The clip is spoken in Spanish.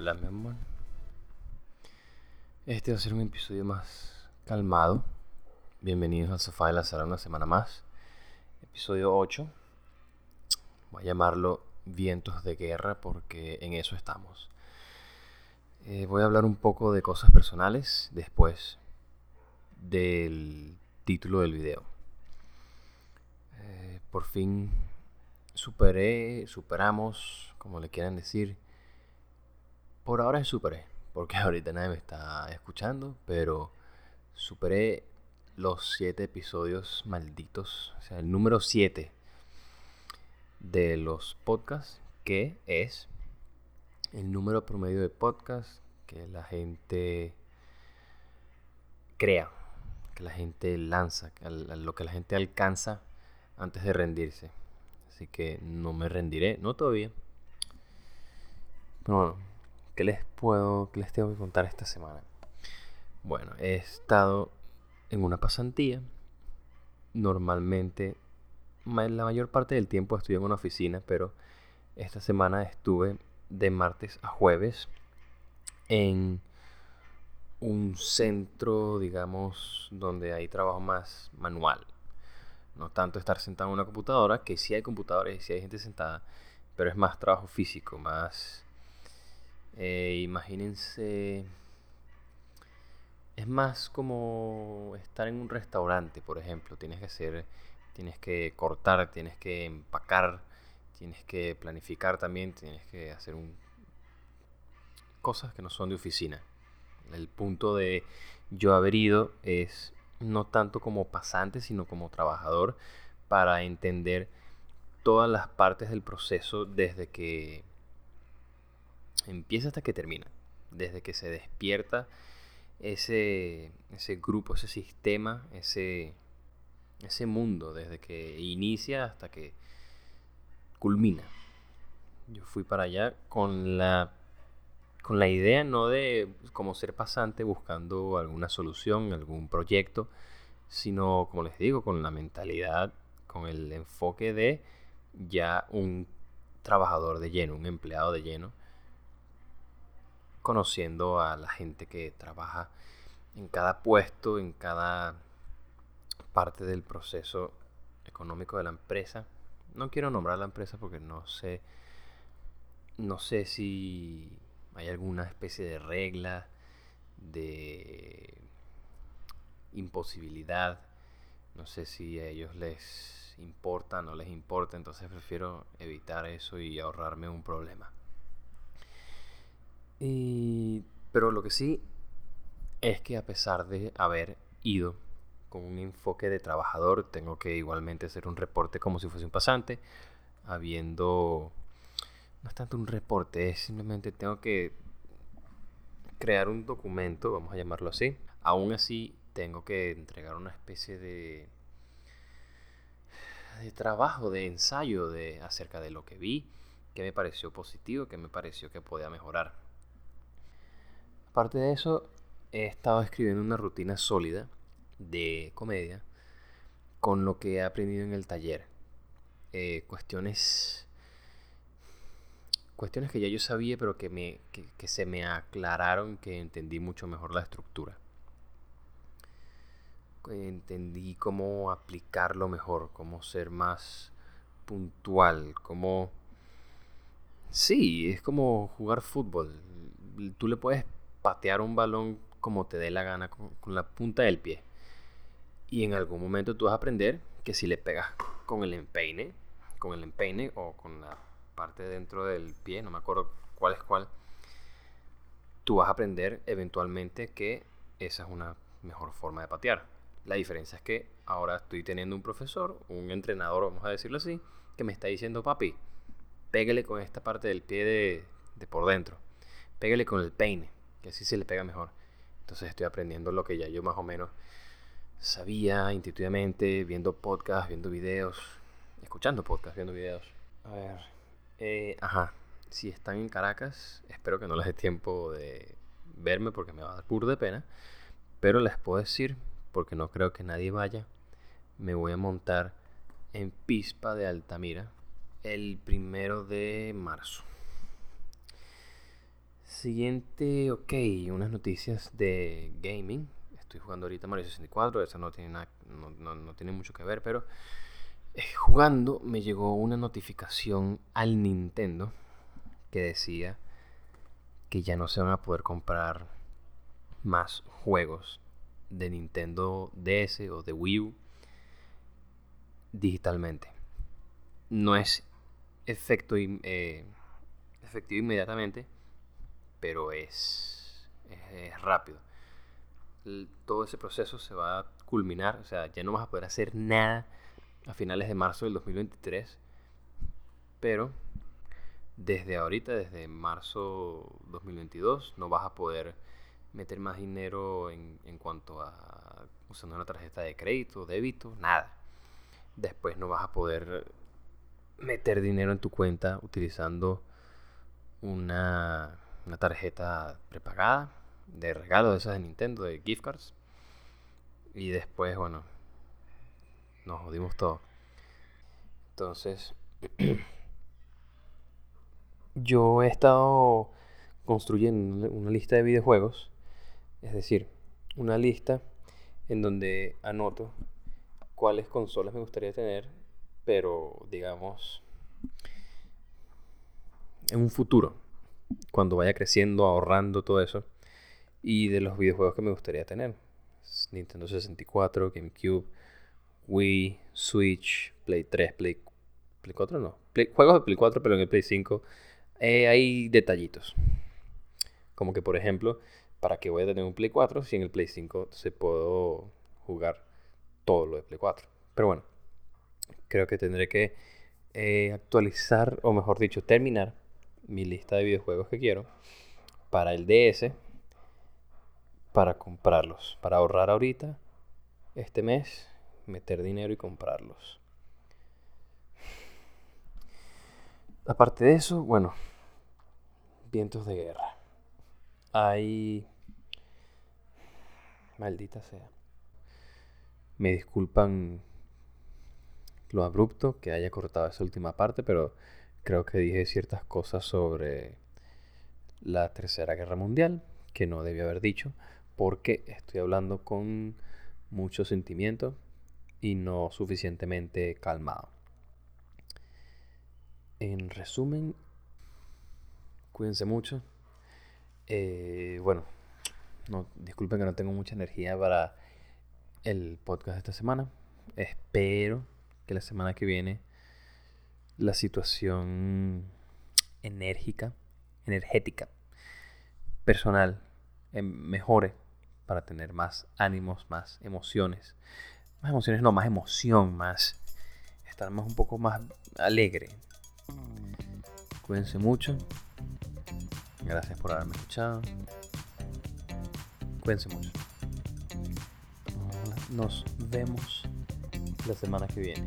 Hola, mi amor. Este va a ser un episodio más calmado. Bienvenidos al sofá de la sala una semana más. Episodio 8. Voy a llamarlo Vientos de Guerra porque en eso estamos. Eh, voy a hablar un poco de cosas personales después del título del video. Eh, por fin superé, superamos, como le quieran decir, por ahora superé, porque ahorita nadie me está escuchando, pero superé los siete episodios malditos, o sea, el número 7 de los podcasts, que es el número promedio de podcasts que la gente crea, que la gente lanza, lo que la gente alcanza antes de rendirse. Así que no me rendiré, no todavía. Pero bueno, ¿Qué les puedo, qué les tengo que contar esta semana? Bueno, he estado en una pasantía. Normalmente, la mayor parte del tiempo estoy en una oficina, pero esta semana estuve de martes a jueves en un centro, digamos, donde hay trabajo más manual. No tanto estar sentado en una computadora, que sí hay computadores y sí hay gente sentada, pero es más trabajo físico, más eh, imagínense, es más como estar en un restaurante, por ejemplo. Tienes que hacer, tienes que cortar, tienes que empacar, tienes que planificar también, tienes que hacer un, cosas que no son de oficina. El punto de yo haber ido es no tanto como pasante, sino como trabajador para entender todas las partes del proceso desde que empieza hasta que termina. Desde que se despierta ese, ese grupo, ese sistema, ese, ese mundo, desde que inicia hasta que culmina. Yo fui para allá con la, con la idea no de como ser pasante buscando alguna solución, algún proyecto, sino, como les digo, con la mentalidad, con el enfoque de ya un trabajador de lleno, un empleado de lleno, conociendo a la gente que trabaja en cada puesto, en cada parte del proceso económico de la empresa. No quiero nombrar la empresa porque no sé no sé si hay alguna especie de regla de imposibilidad. No sé si a ellos les importa no les importa, entonces prefiero evitar eso y ahorrarme un problema. Y, pero lo que sí es que a pesar de haber ido con un enfoque de trabajador, tengo que igualmente hacer un reporte como si fuese un pasante, habiendo... No es tanto un reporte, es simplemente tengo que crear un documento, vamos a llamarlo así. Aún así, tengo que entregar una especie de de trabajo, de ensayo de acerca de lo que vi, que me pareció positivo, que me pareció que podía mejorar. Aparte de eso, he estado escribiendo una rutina sólida de comedia con lo que he aprendido en el taller. Eh, cuestiones cuestiones que ya yo sabía pero que, me, que, se me aclararon que entendí mucho mejor la estructura entendí cómo aplicarlo mejor cómo ser más puntual cómo sí es como jugar fútbol tú le puedes patear un balón como te dé la gana con, la punta del pie. Y en algún momento tú vas a aprender que si le pegas con el empeine, con el empeine o con la parte dentro del pie, no me acuerdo cuál es cuál, tú vas a aprender eventualmente que esa es una mejor forma de patear. La diferencia es que ahora estoy teniendo un profesor, un entrenador, vamos a decirlo así, que me está diciendo, papi, pégale con esta parte del pie de, de por dentro, pégale con el peine, que así se le pega mejor. Entonces estoy aprendiendo lo que ya yo más o menos sabía intuitivamente, viendo podcasts, viendo videos, escuchando podcasts, viendo videos. A ver, eh, ajá, si están en Caracas, espero que no les dé tiempo de verme porque me va a dar pur de pena. Pero les puedo decir, porque no creo que nadie vaya, me voy a montar en Pispa de Altamira el primero de marzo. Siguiente, ok, unas noticias de gaming. Estoy jugando ahorita Mario 64, eso no tiene, nada, no, tiene mucho que ver, pero eh, jugando me llegó una notificación al Nintendo que decía que ya no se van a poder comprar más juegos de Nintendo DS o de Wii U digitalmente. No es efecto, eh, efectivo inmediatamente, pero es, es, rápido. todo ese proceso se va a culminar, o sea, ya no vas a poder hacer nada a finales de marzo del 2023, pero desde ahorita, desde marzo 2022, no vas a poder meter más dinero en, en cuanto a usando una tarjeta de crédito, débito, nada. Después no vas a poder meter dinero en tu cuenta utilizando una, una tarjeta prepagada de regalo de esas de Nintendo, de gift cards. Y después, bueno, nos jodimos todo. Entonces, yo he estado construyendo una lista de videojuegos, es decir, una lista en donde anoto cuáles consolas me gustaría tener, pero digamos en un futuro, cuando vaya creciendo, ahorrando todo eso, y de los videojuegos que me gustaría tener. Nintendo 64, GameCube, Wii, Switch, Play 3, Play, Play 4 no. juegos de Play 4, pero en el Play 5 eh, hay detallitos. Como que, por ejemplo, ¿para qué voy a tener un Play 4 si en el Play 5 se puedo jugar todo lo de Play 4? Pero bueno, creo que tendré que eh, actualizar, o mejor dicho, terminar mi lista de videojuegos que quiero para el DS para comprarlos, para ahorrar ahorita este mes, meter dinero y comprarlos. Aparte de eso, bueno, vientos de guerra. Hay... Maldita sea. Me disculpan lo abrupto que haya cortado esa última parte, pero creo que dije ciertas cosas sobre la Tercera Guerra Mundial que no debía haber dicho, porque estoy hablando con mucho sentimiento y no suficientemente calmado. En resumen, Cuídense mucho. Eh, bueno, no, disculpen que no tengo mucha energía para el podcast de esta semana. Espero que la semana que viene la situación enérgica, energética, personal, em, mejore para tener más ánimos, más emociones. Más emociones, no, más emoción, más. Estar más un poco más alegre. Cuídense mucho. Gracias por haberme escuchado. Cuídense mucho. Nos vemos la semana que viene.